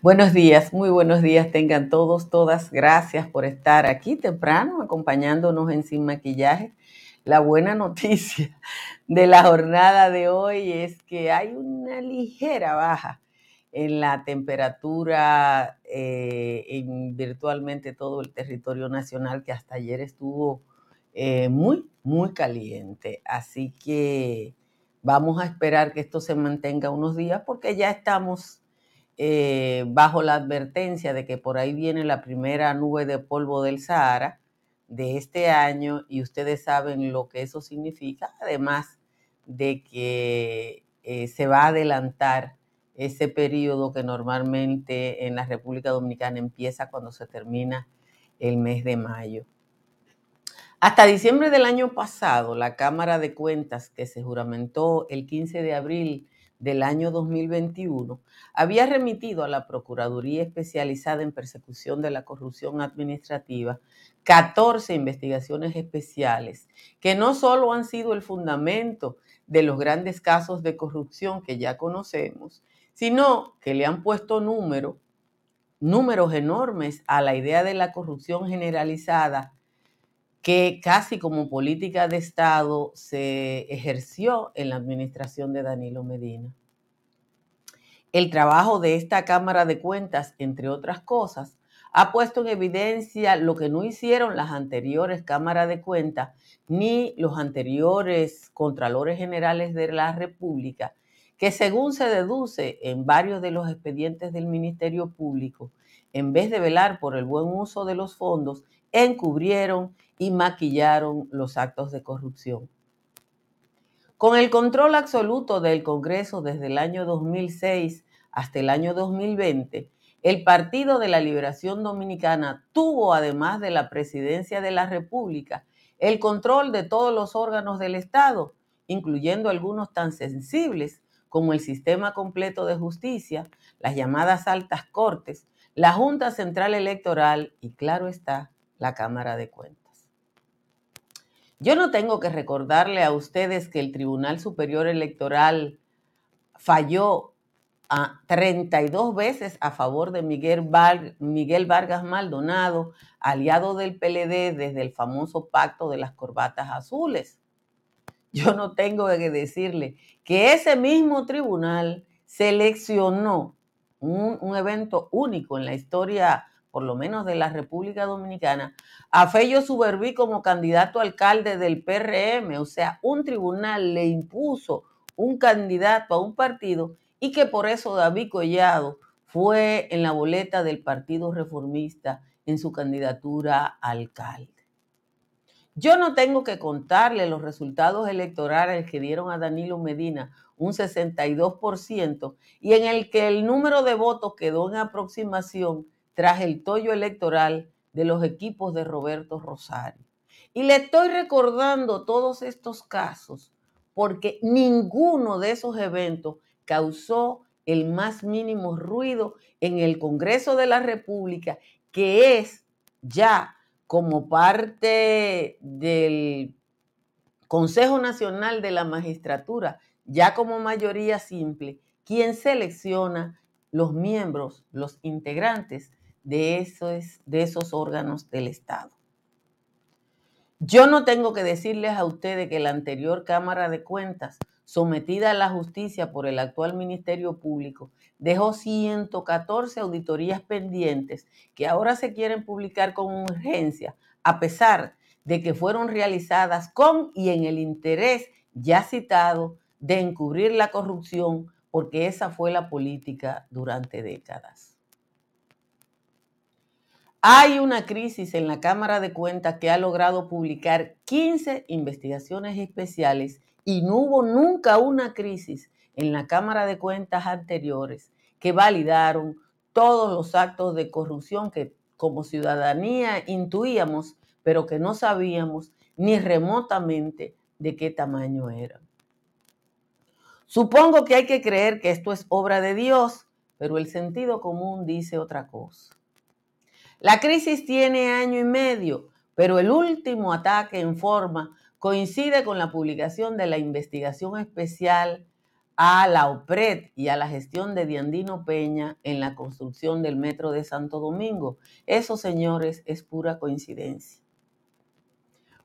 Buenos días, muy buenos días tengan todos, todas. Gracias por estar aquí temprano acompañándonos en Sin Maquillaje. La buena noticia de la jornada de hoy es que hay una ligera baja en la temperatura eh, en virtualmente todo el territorio nacional que hasta ayer estuvo eh, muy, muy caliente. Así que vamos a esperar que esto se mantenga unos días porque ya estamos eh, bajo la advertencia de que por ahí viene la primera nube de polvo del Sahara de este año y ustedes saben lo que eso significa, además de que eh, se va a adelantar ese periodo que normalmente en la República Dominicana empieza cuando se termina el mes de mayo. Hasta diciembre del año pasado, la Cámara de Cuentas, que se juramentó el 15 de abril del año 2021 había remitido a la Procuraduría Especializada en Persecución de la Corrupción Administrativa 14 investigaciones especiales que no solo han sido el fundamento de los grandes casos de corrupción que ya conocemos, sino que le han puesto número, números enormes a la idea de la corrupción generalizada que casi como política de Estado se ejerció en la administración de Danilo Medina. El trabajo de esta Cámara de Cuentas, entre otras cosas, ha puesto en evidencia lo que no hicieron las anteriores cámaras de cuentas ni los anteriores contralores generales de la República, que según se deduce en varios de los expedientes del Ministerio Público, en vez de velar por el buen uso de los fondos, encubrieron y maquillaron los actos de corrupción. Con el control absoluto del Congreso desde el año 2006 hasta el año 2020, el Partido de la Liberación Dominicana tuvo, además de la presidencia de la República, el control de todos los órganos del Estado, incluyendo algunos tan sensibles como el sistema completo de justicia, las llamadas altas cortes, la Junta Central Electoral y, claro está, la Cámara de Cuentas. Yo no tengo que recordarle a ustedes que el Tribunal Superior Electoral falló a 32 veces a favor de Miguel, Miguel Vargas Maldonado, aliado del PLD desde el famoso pacto de las corbatas azules. Yo no tengo que decirle que ese mismo tribunal seleccionó un, un evento único en la historia por lo menos de la República Dominicana, a Fello Suberví como candidato alcalde del PRM, o sea, un tribunal le impuso un candidato a un partido y que por eso David Collado fue en la boleta del Partido Reformista en su candidatura a alcalde. Yo no tengo que contarle los resultados electorales que dieron a Danilo Medina un 62% y en el que el número de votos quedó en aproximación tras el tollo electoral de los equipos de Roberto Rosario. Y le estoy recordando todos estos casos porque ninguno de esos eventos causó el más mínimo ruido en el Congreso de la República, que es ya como parte del Consejo Nacional de la Magistratura, ya como mayoría simple, quien selecciona los miembros, los integrantes de esos, de esos órganos del Estado. Yo no tengo que decirles a ustedes que la anterior Cámara de Cuentas, sometida a la justicia por el actual Ministerio Público, dejó 114 auditorías pendientes que ahora se quieren publicar con urgencia, a pesar de que fueron realizadas con y en el interés ya citado de encubrir la corrupción, porque esa fue la política durante décadas. Hay una crisis en la Cámara de Cuentas que ha logrado publicar 15 investigaciones especiales y no hubo nunca una crisis en la Cámara de Cuentas anteriores que validaron todos los actos de corrupción que como ciudadanía intuíamos, pero que no sabíamos ni remotamente de qué tamaño eran. Supongo que hay que creer que esto es obra de Dios, pero el sentido común dice otra cosa. La crisis tiene año y medio, pero el último ataque en forma coincide con la publicación de la investigación especial a la OPRED y a la gestión de Diandino Peña en la construcción del metro de Santo Domingo. Eso, señores, es pura coincidencia.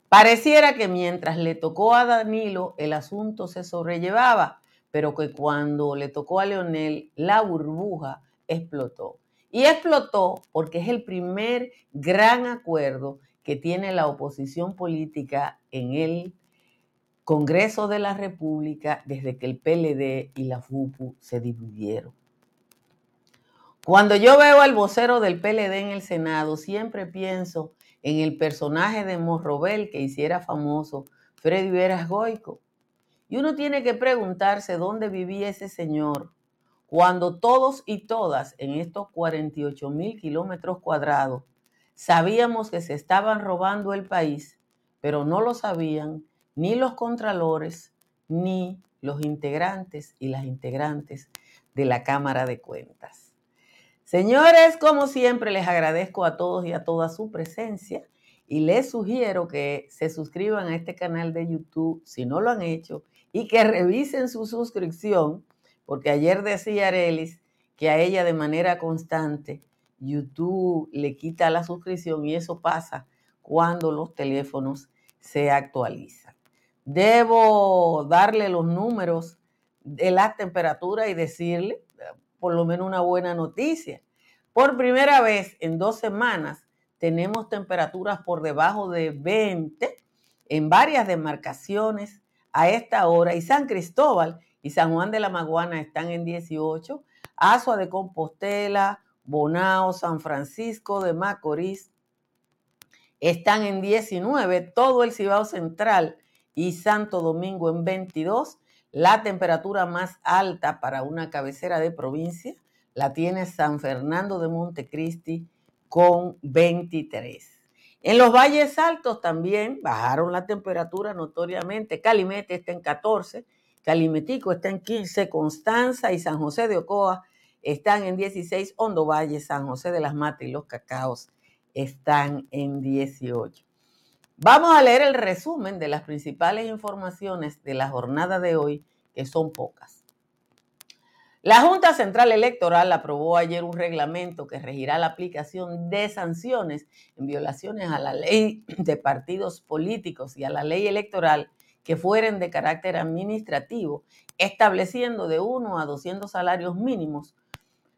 Pareciera que mientras le tocó a Danilo el asunto se sobrellevaba, pero que cuando le tocó a Leonel la burbuja explotó. Y explotó porque es el primer gran acuerdo que tiene la oposición política en el Congreso de la República desde que el PLD y la FUPU se dividieron. Cuando yo veo al vocero del PLD en el Senado, siempre pienso en el personaje de Morrobel que hiciera famoso Freddy Veras Goico. Y uno tiene que preguntarse dónde vivía ese señor cuando todos y todas en estos 48 mil kilómetros cuadrados sabíamos que se estaban robando el país, pero no lo sabían ni los contralores ni los integrantes y las integrantes de la Cámara de Cuentas. Señores, como siempre, les agradezco a todos y a todas su presencia y les sugiero que se suscriban a este canal de YouTube si no lo han hecho y que revisen su suscripción, porque ayer decía Arelis que a ella de manera constante YouTube le quita la suscripción y eso pasa cuando los teléfonos se actualizan. Debo darle los números de la temperatura y decirle por lo menos una buena noticia. Por primera vez en dos semanas tenemos temperaturas por debajo de 20 en varias demarcaciones a esta hora y San Cristóbal y San Juan de la Maguana están en 18, Azua de Compostela, Bonao, San Francisco de Macorís están en 19, todo el Cibao Central y Santo Domingo en 22 la temperatura más alta para una cabecera de provincia la tiene San Fernando de Montecristi con 23. En los valles altos también bajaron la temperatura notoriamente. Calimete está en 14, Calimetico está en 15, Constanza y San José de Ocoa están en 16, Hondo Valle, San José de las Matas y los Cacaos están en 18. Vamos a leer el resumen de las principales informaciones de la jornada de hoy, que son pocas. La Junta Central Electoral aprobó ayer un reglamento que regirá la aplicación de sanciones en violaciones a la ley de partidos políticos y a la ley electoral que fueren de carácter administrativo, estableciendo de 1 a 200 salarios mínimos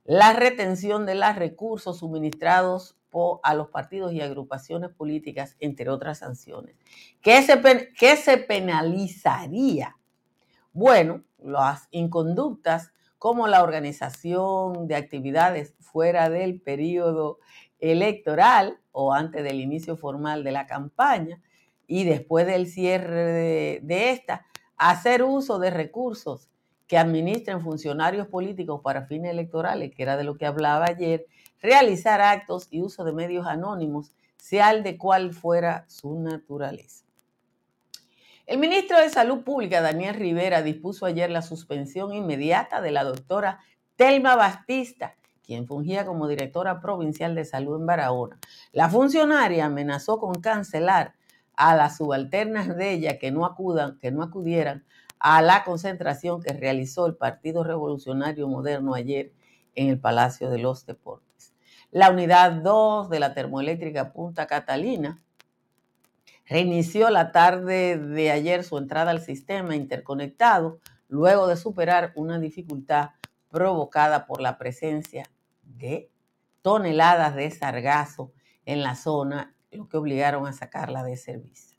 la retención de los recursos suministrados a los partidos y agrupaciones políticas, entre otras sanciones. ¿Qué se, se penalizaría? Bueno, las inconductas como la organización de actividades fuera del periodo electoral o antes del inicio formal de la campaña y después del cierre de, esta, hacer uso de recursos que administren funcionarios políticos para fines electorales, que era de lo que hablaba ayer, realizar actos y uso de medios anónimos, sea el de cual fuera su naturaleza. El ministro de Salud Pública, Daniel Rivera, dispuso ayer la suspensión inmediata de la doctora Telma Bastista, quien fungía como directora provincial de salud en Barahona. La funcionaria amenazó con cancelar a las subalternas de ella que no acudan, que no acudieran a la concentración que realizó el Partido Revolucionario Moderno ayer en el Palacio de los Deportes. La unidad 2 de la termoeléctrica Punta Catalina reinició la tarde de ayer su entrada al sistema interconectado luego de superar una dificultad provocada por la presencia de toneladas de sargazo en la zona, lo que obligaron a sacarla de servicio.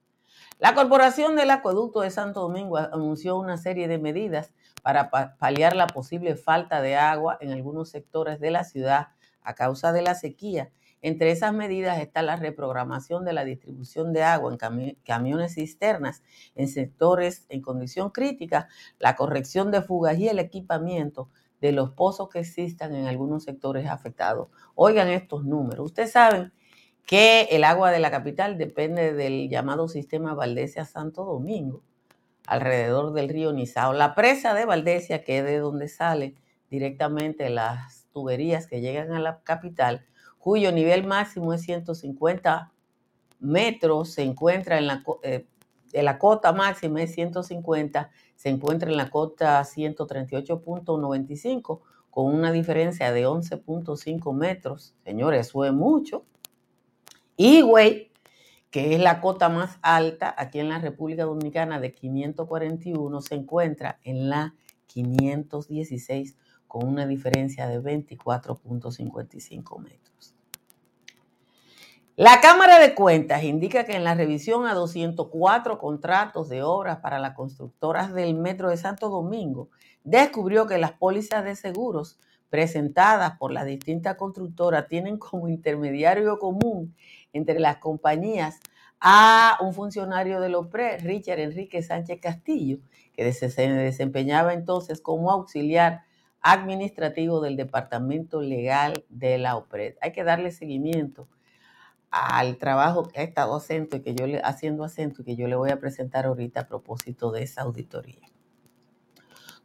La Corporación del Acueducto de Santo Domingo anunció una serie de medidas para paliar la posible falta de agua en algunos sectores de la ciudad a causa de la sequía entre esas medidas está la reprogramación de la distribución de agua en camiones cisternas en sectores en condición crítica, la corrección de fugas y el equipamiento de los pozos que existan en algunos sectores afectados. Oigan estos números. Ustedes saben que el agua de la capital depende del llamado sistema Valdesia Santo Domingo, alrededor del río Nizao. La presa de Valdesia, que es de donde salen directamente las tuberías que llegan a la capital, cuyo nivel máximo es 150 metros, se encuentra en la, eh, cota máxima es 150, se encuentra en la cota 138.95 con una diferencia de 11.5 metros. Señores, eso es mucho. Y, güey, que es la cota más alta aquí en la República Dominicana de 541, se encuentra en la 516 con una diferencia de 24.55 metros. La Cámara de Cuentas indica que en la revisión a 204 contratos de obras para las constructoras del Metro de Santo Domingo, descubrió que las pólizas de seguros presentadas por las distintas constructoras tienen como intermediario común entre las compañías a un funcionario de OPRE, Richard Enrique Sánchez Castillo, que se desempeñaba entonces como auxiliar administrativo del Departamento Legal de la OPRED. Hay que darle seguimiento al trabajo que ha estado haciendo y que yo le, haciendo acento y que yo le voy a presentar ahorita a propósito de esa auditoría.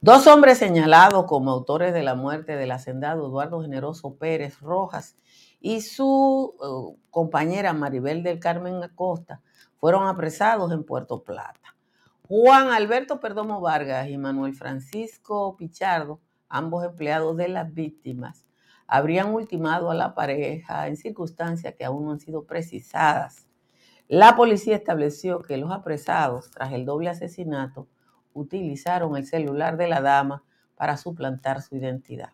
Dos hombres señalados como autores de la muerte del hacendado Eduardo Generoso Pérez Rojas y su uh, compañera Maribel del Carmen Acosta fueron apresados en Puerto Plata. Juan Alberto Perdomo Vargas y Manuel Francisco Pichardo, ambos empleados de las víctimas, habrían ultimado a la pareja en circunstancias que aún no han sido precisadas. La policía estableció que los apresados, tras el doble asesinato, utilizaron el celular de la dama para suplantar su identidad.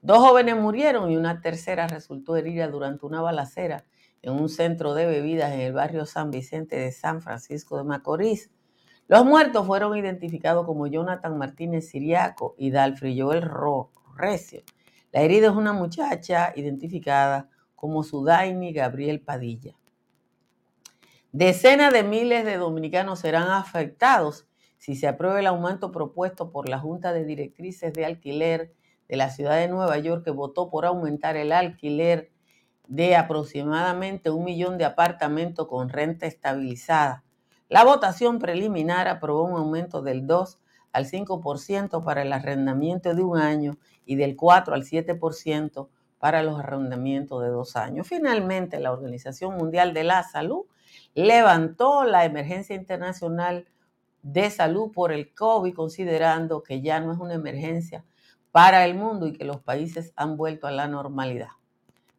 Dos jóvenes murieron y una tercera resultó herida durante una balacera en un centro de bebidas en el barrio San Vicente de San Francisco de Macorís. Los muertos fueron identificados como Jonathan Martínez Siriaco y Dalfri Joel Recio. La herida es una muchacha identificada como Sudaini Gabriel Padilla. Decenas de miles de dominicanos serán afectados si se aprueba el aumento propuesto por la Junta de Directrices de Alquiler de la ciudad de Nueva York, que votó por aumentar el alquiler de aproximadamente un millón de apartamentos con renta estabilizada. La votación preliminar aprobó un aumento del 2 al 5% para el arrendamiento de un año y del 4 al 7% para los arrendamientos de dos años. Finalmente, la Organización Mundial de la Salud levantó la emergencia internacional de salud por el COVID, considerando que ya no es una emergencia para el mundo y que los países han vuelto a la normalidad.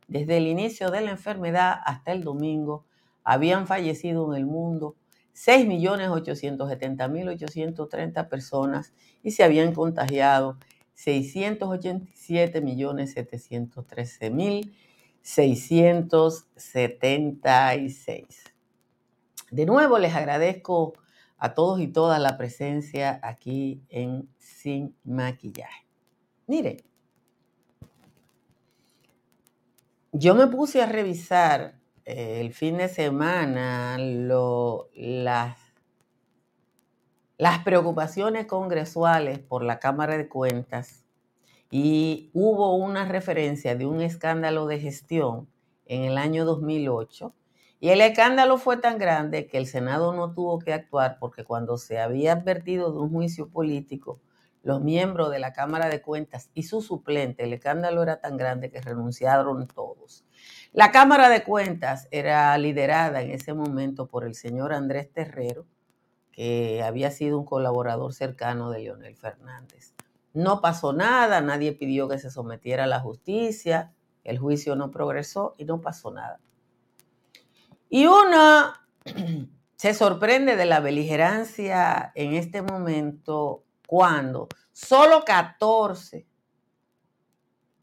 Desde el inicio de la enfermedad hasta el domingo, habían fallecido en el mundo 6.870.830 personas y se habían contagiado 687.713.676. De nuevo les agradezco a todos y todas la presencia aquí en Sin Maquillaje. Mire, yo me puse a revisar eh, el fin de semana las, las preocupaciones congresuales por la Cámara de Cuentas y hubo una referencia de un escándalo de gestión en el año 2008 y el escándalo fue tan grande que el Senado no tuvo que actuar porque cuando se había advertido de un juicio político, los miembros de la Cámara de Cuentas y su suplente, el escándalo era tan grande que renunciaron todos. La Cámara de Cuentas era liderada en ese momento por el señor Andrés Terrero, que había sido un colaborador cercano de Leonel Fernández. No pasó nada, nadie pidió que se sometiera a la justicia, el juicio no progresó y no pasó nada. Y uno se sorprende de la beligerancia en este momento cuando solo 14,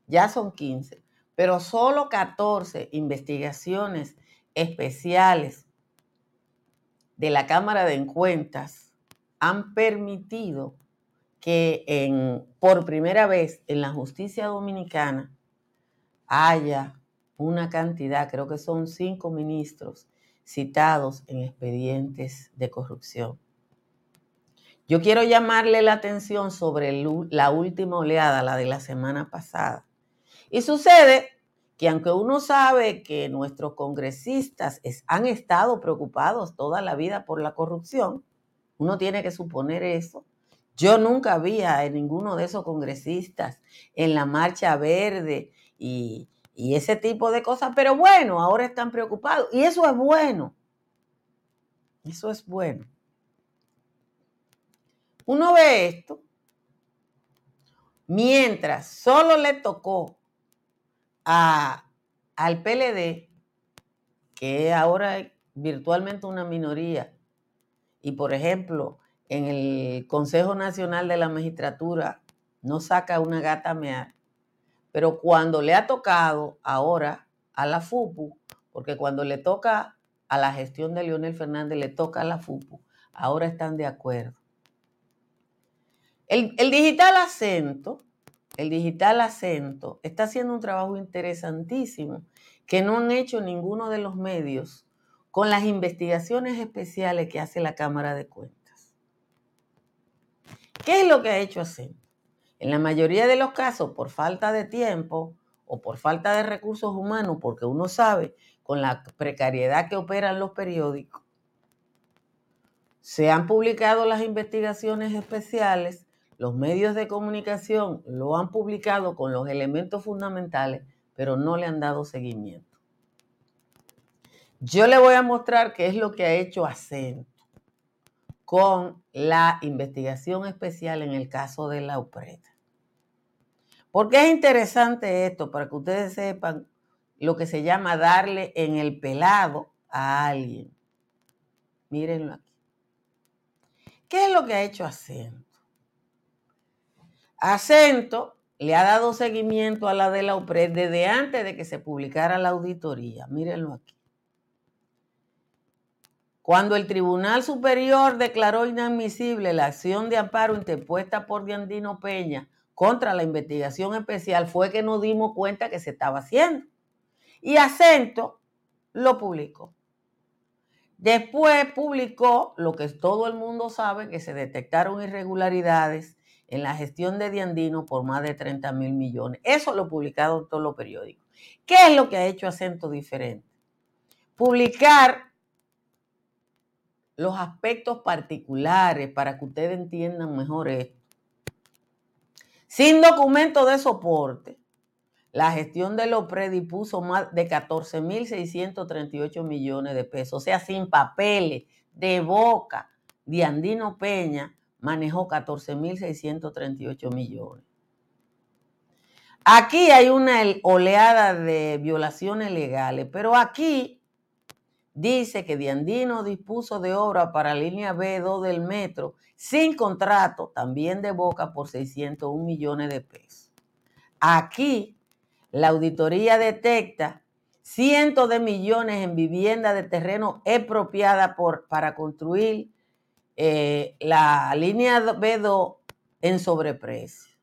ya son 15, pero solo 14 investigaciones especiales de la Cámara de Cuentas han permitido que por primera vez en la justicia dominicana haya una cantidad, creo que son cinco ministros citados en expedientes de corrupción. Yo quiero llamarle la atención sobre la última oleada, la de la semana pasada. Y sucede que aunque uno sabe que nuestros congresistas han estado preocupados toda la vida por la corrupción, uno tiene que suponer eso. Yo nunca vi a ninguno de esos congresistas en la marcha verde y, y ese tipo de cosas. Pero bueno, ahora están preocupados y eso es bueno. Eso es bueno. Uno ve esto mientras solo le tocó a, al PLD, que es ahora virtualmente una minoría, y por ejemplo, en el Consejo Nacional de la Magistratura no saca una gata a mear, pero cuando le ha tocado ahora a la FUPU, porque cuando le toca a la gestión de Leonel Fernández, le toca a la FUPU, ahora están de acuerdo. El, el digital acento, el digital acento está haciendo un trabajo interesantísimo que no han hecho ninguno de los medios con las investigaciones especiales que hace la Cámara de Cuentas. ¿Qué es lo que ha hecho Acento? En la mayoría de los casos, por falta de tiempo o por falta de recursos humanos, porque uno sabe con la precariedad que operan los periódicos, se han publicado las investigaciones especiales, los medios de comunicación lo han publicado con los elementos fundamentales, pero no le han dado seguimiento. Yo le voy a mostrar qué es lo que ha hecho Acento con la investigación especial en el caso de la UPRED. Porque es interesante esto, para que ustedes sepan lo que se llama darle en el pelado a alguien. Mírenlo aquí. ¿Qué es lo que ha hecho Acento? Acento le ha dado seguimiento a la de la UPRED desde antes de que se publicara la auditoría. Mírenlo aquí. Cuando el Tribunal Superior declaró inadmisible la acción de amparo interpuesta por Diandino Peña contra la investigación especial, fue que nos dimos cuenta que se estaba haciendo. Y Acento lo publicó. Después publicó lo que todo el mundo sabe, que se detectaron irregularidades en la gestión de Diandino por más de 30 mil millones. Eso lo publicaron todos los periódicos. ¿Qué es lo que ha hecho Acento diferente? Publicar los aspectos particulares para que ustedes entiendan mejor esto. Sin documento de soporte, la gestión de los puso más de 14.638 millones de pesos, o sea, sin papeles, de boca, de Andino Peña manejó 14.638 millones. Aquí hay una oleada de violaciones legales, pero aquí dice que Diandino dispuso de obra para línea B2 del metro sin contrato, también de boca, por 601 millones de pesos. Aquí, la auditoría detecta cientos de millones en vivienda de terreno expropiada por, para construir eh, la línea B2 en sobreprecio.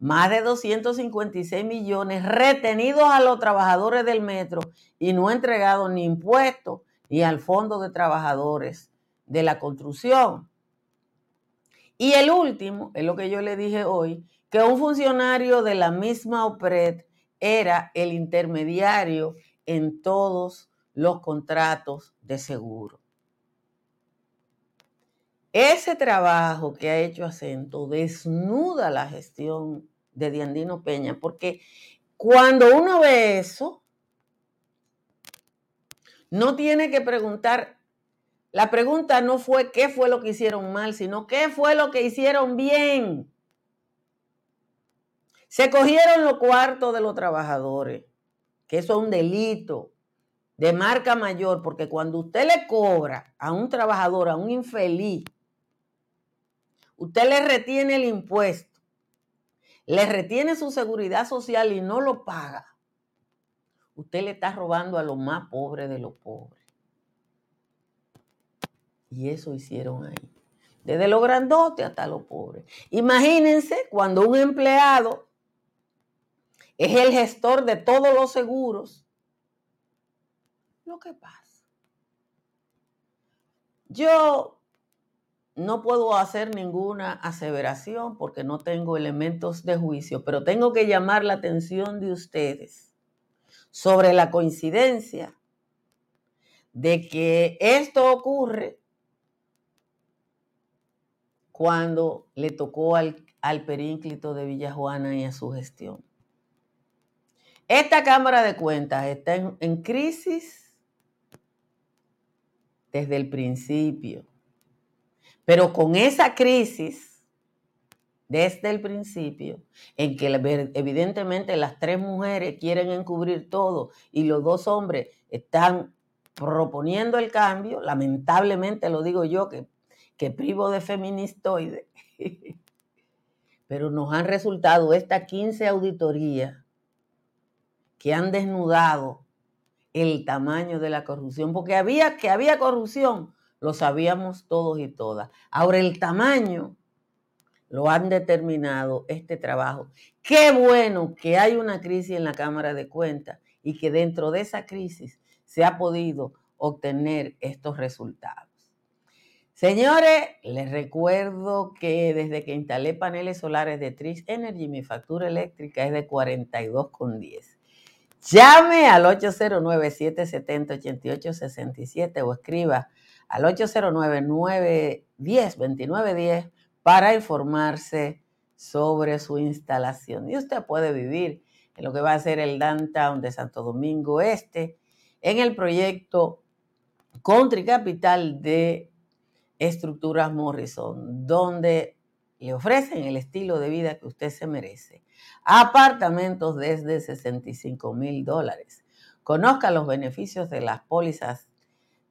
Más de 256 millones retenidos a los trabajadores del metro y no entregados ni impuestos y al Fondo de Trabajadores de la Construcción. Y el último, es lo que yo le dije hoy, que un funcionario de la misma OPRED era el intermediario en todos los contratos de seguro. Ese trabajo que ha hecho Acento desnuda la gestión de Diandino Peña, porque cuando uno ve eso, no tiene que preguntar, la pregunta no fue qué fue lo que hicieron mal, sino qué fue lo que hicieron bien. Se cogieron los cuartos de los trabajadores, que eso es un delito de marca mayor, porque cuando usted le cobra a un trabajador, a un infeliz, usted le retiene el impuesto, le retiene su seguridad social y no lo paga usted le está robando a los más pobres de los pobres. Y eso hicieron ahí. Desde los grandotes hasta los pobres. Imagínense cuando un empleado es el gestor de todos los seguros. Lo que pasa. Yo no puedo hacer ninguna aseveración porque no tengo elementos de juicio, pero tengo que llamar la atención de ustedes sobre la coincidencia de que esto ocurre cuando le tocó al, al perínclito de Villajuana y a su gestión. Esta Cámara de Cuentas está en, en crisis desde el principio. Pero con esa crisis, desde el principio, en que evidentemente las tres mujeres quieren encubrir todo y los dos hombres están proponiendo el cambio, lamentablemente lo digo yo que, que privo de feministoide, pero nos han resultado estas 15 auditorías que han desnudado el tamaño de la corrupción, porque había que había corrupción, lo sabíamos todos y todas. Ahora el tamaño lo han determinado este trabajo. Qué bueno que hay una crisis en la Cámara de Cuentas y que dentro de esa crisis se ha podido obtener estos resultados. Señores, les recuerdo que desde que instalé paneles solares de Trish Energy, mi factura eléctrica es de 42,10. Llame al 809-770-8867 o escriba al 809-910-2910 para informarse sobre su instalación. Y usted puede vivir en lo que va a ser el downtown de Santo Domingo Este, en el proyecto Country Capital de Estructuras Morrison, donde le ofrecen el estilo de vida que usted se merece apartamentos desde 65 mil dólares. Conozca los beneficios de las pólizas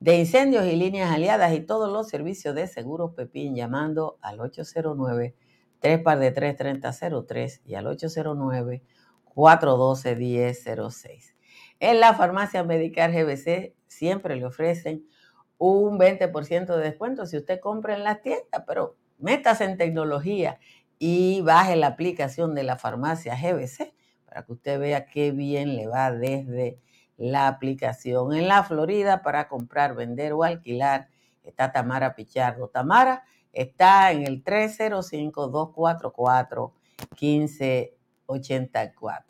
de incendios y líneas aliadas y todos los servicios de seguros Pepín llamando al 809 3 3003 y al 809 412 1006. En la farmacia Medicar GBC siempre le ofrecen un 20% de descuento si usted compra en las tiendas, pero metas en tecnología y baje la aplicación de la farmacia GBC para que usted vea qué bien le va desde la aplicación. En la Florida, para comprar, vender o alquilar, está Tamara Pichardo. Tamara está en el 305-244-1584.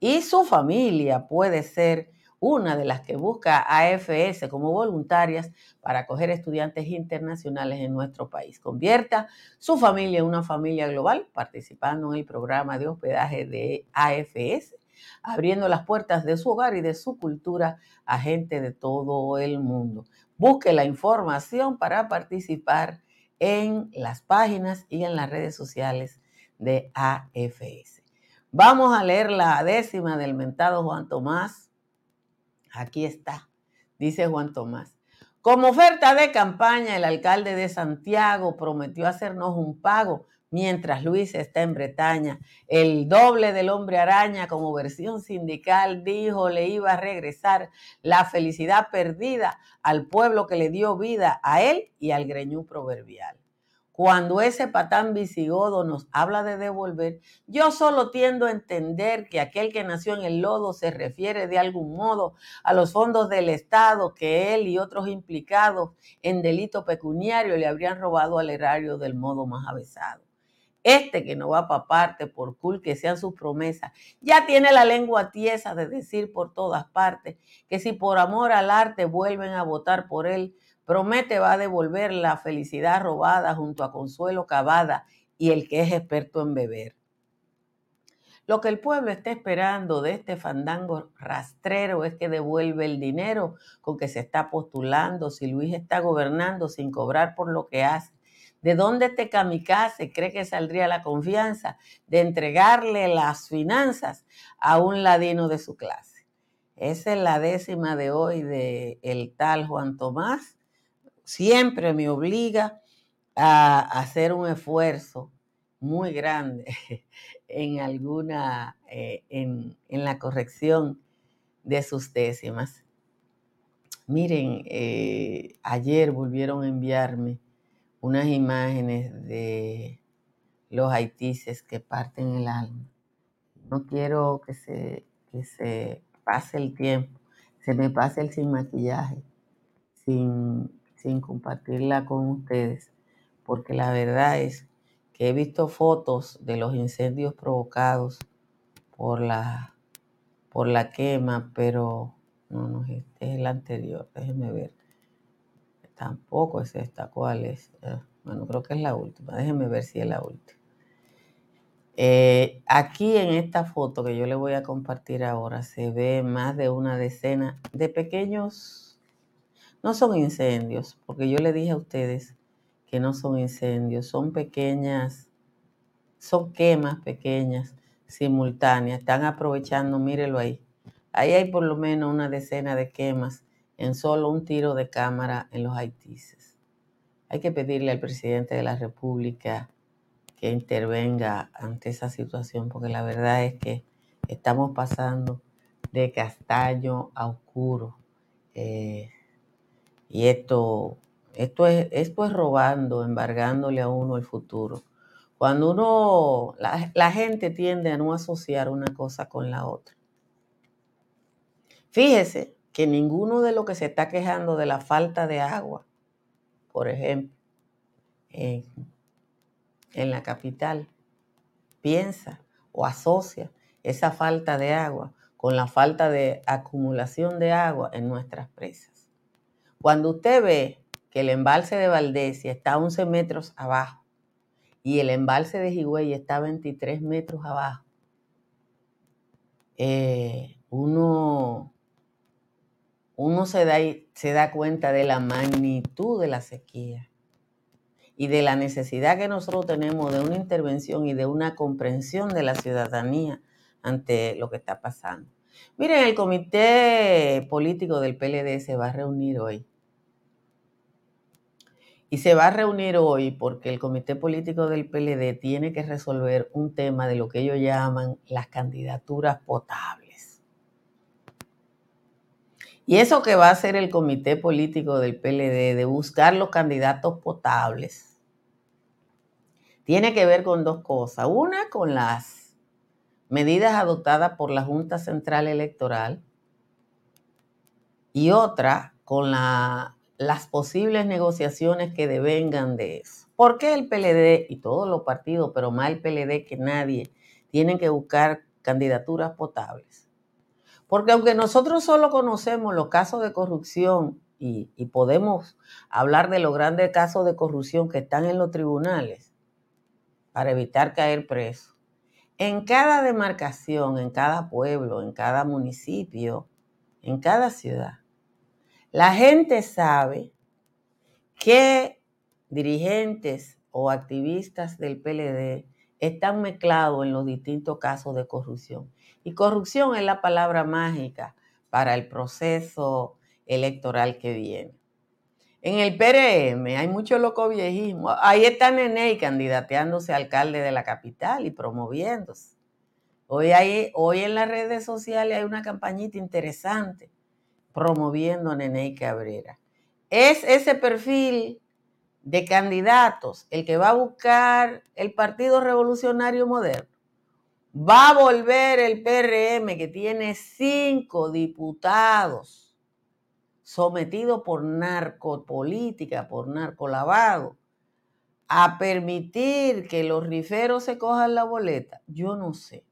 Y su familia puede ser una de las que busca AFS como voluntarias para acoger estudiantes internacionales en nuestro país. Convierta su familia en una familia global participando en el programa de hospedaje de AFS, abriendo las puertas de su hogar y de su cultura a gente de todo el mundo. Busque la información para participar en las páginas y en las redes sociales de AFS. Vamos a leer la décima del mentado Juan Tomás Aquí está, dice Juan Tomás. Como oferta de campaña, el alcalde de Santiago prometió hacernos un pago mientras Luis está en Bretaña. El doble del hombre araña como versión sindical dijo le iba a regresar la felicidad perdida al pueblo que le dio vida a él y al greñú proverbial. Cuando ese patán visigodo nos habla de devolver, yo solo tiendo a entender que aquel que nació en el lodo se refiere de algún modo a los fondos del Estado que él y otros implicados en delito pecuniario le habrían robado al erario del modo más avesado. Este que no va para parte por cool que sean sus promesas, ya tiene la lengua tiesa de decir por todas partes que si por amor al arte vuelven a votar por él, Promete va a devolver la felicidad robada junto a Consuelo Cavada y el que es experto en beber. Lo que el pueblo está esperando de este fandango rastrero es que devuelva el dinero con que se está postulando, si Luis está gobernando sin cobrar por lo que hace. ¿De dónde este kamikaze cree que saldría la confianza de entregarle las finanzas a un ladino de su clase? Esa es la décima de hoy de el tal Juan Tomás siempre me obliga a hacer un esfuerzo muy grande en alguna, eh, en, la corrección de sus décimas. Miren, eh, ayer volvieron a enviarme unas imágenes de los haitises que parten el alma. No quiero que se, que se pase el tiempo, se me pase el sin maquillaje, sin sin compartirla con ustedes, porque la verdad es que he visto fotos de los incendios provocados por la, por la quema, pero no, no, este es el anterior, déjenme ver. Tampoco es esta, ¿cuál es? Eh, bueno, creo que es la última, déjenme ver si es la última. Eh, aquí en esta foto que yo le voy a compartir ahora se ve más de una decena de pequeños No son incendios, porque yo le dije a ustedes que no son incendios, son pequeñas, son quemas pequeñas, simultáneas. Están aprovechando, mírelo ahí. Ahí hay por lo menos una decena de quemas en solo un tiro de cámara en los Haitises. Hay que pedirle al presidente de la República que intervenga ante esa situación, porque la verdad es que estamos pasando de castaño a oscuro. Eh, y esto, esto, es, esto es robando, embargándole a uno el futuro. Cuando uno, la, la gente tiende a no asociar una cosa con la otra. Fíjese que ninguno de los que se está quejando de la falta de agua, por ejemplo, en, la capital, piensa o asocia esa falta de agua con la falta de acumulación de agua en nuestras presas. Cuando usted ve que el embalse de Valdesia está a 11 metros abajo y el embalse de Higüey está a 23 metros abajo, eh, uno, uno se, da, se da cuenta de la magnitud de la sequía y de la necesidad que nosotros tenemos de una intervención y de una comprensión de la ciudadanía ante lo que está pasando. Miren, el comité político del PLD se va a reunir hoy. Y se va a reunir hoy porque el comité político del PLD tiene que resolver un tema de lo que ellos llaman las candidaturas potables. Y eso que va a hacer el comité político del PLD de buscar los candidatos potables tiene que ver con dos cosas. Una, con las medidas adoptadas por la Junta Central Electoral y otra con las posibles negociaciones que devengan de eso. ¿Por qué el PLD y todos los partidos, pero más el PLD que nadie, tienen que buscar candidaturas potables? Porque aunque nosotros solo conocemos los casos de corrupción y, podemos hablar de los grandes casos de corrupción que están en los tribunales para evitar caer preso, en cada demarcación, en cada pueblo, en cada municipio, en cada ciudad, la gente sabe que dirigentes o activistas del PLD están mezclados en los distintos casos de corrupción. Y corrupción es la palabra mágica para el proceso electoral que viene. En el PRM hay mucho loco viejismo. Ahí está Nene candidateándose a alcalde de la capital y promoviéndose. Hoy, hoy en las redes sociales hay una campañita interesante promoviendo a Nene Cabrera. Es ese perfil de candidatos el que va a buscar el Partido Revolucionario Moderno. Va a volver el PRM que tiene cinco diputados sometido por narcopolítica, por narcolavado, a permitir que los riferos se cojan la boleta, yo no sé.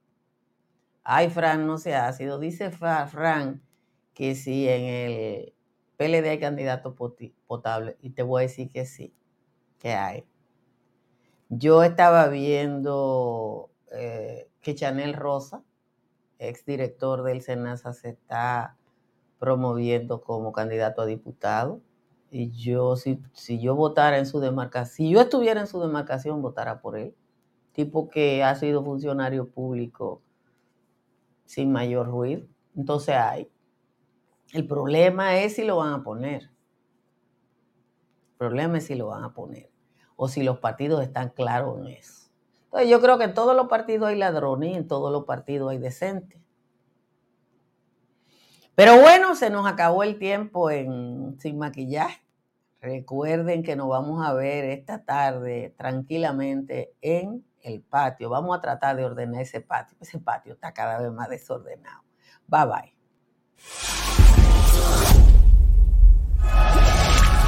Ay, Fran, no se ha sido. Dice Fran que sí, en el PLD hay candidato potable. Y te voy a decir que sí, que hay. Yo estaba viendo eh, que Chanel Rosa, exdirector del SENASA, se está promoviendo como candidato a diputado. Y yo, si, yo votara en su demarcación, si yo estuviera en su demarcación, votara por él. Tipo que ha sido funcionario público sin mayor ruido. Entonces hay. El problema es si lo van a poner. El problema es si lo van a poner. O si los partidos están claros en eso. Entonces yo creo que en todos los partidos hay ladrones y en todos los partidos hay decentes. Pero bueno, se nos acabó el tiempo en Sin Maquillaje. Recuerden que nos vamos a ver esta tarde tranquilamente en el patio. Vamos a tratar de ordenar ese patio. Ese patio está cada vez más desordenado. Bye bye.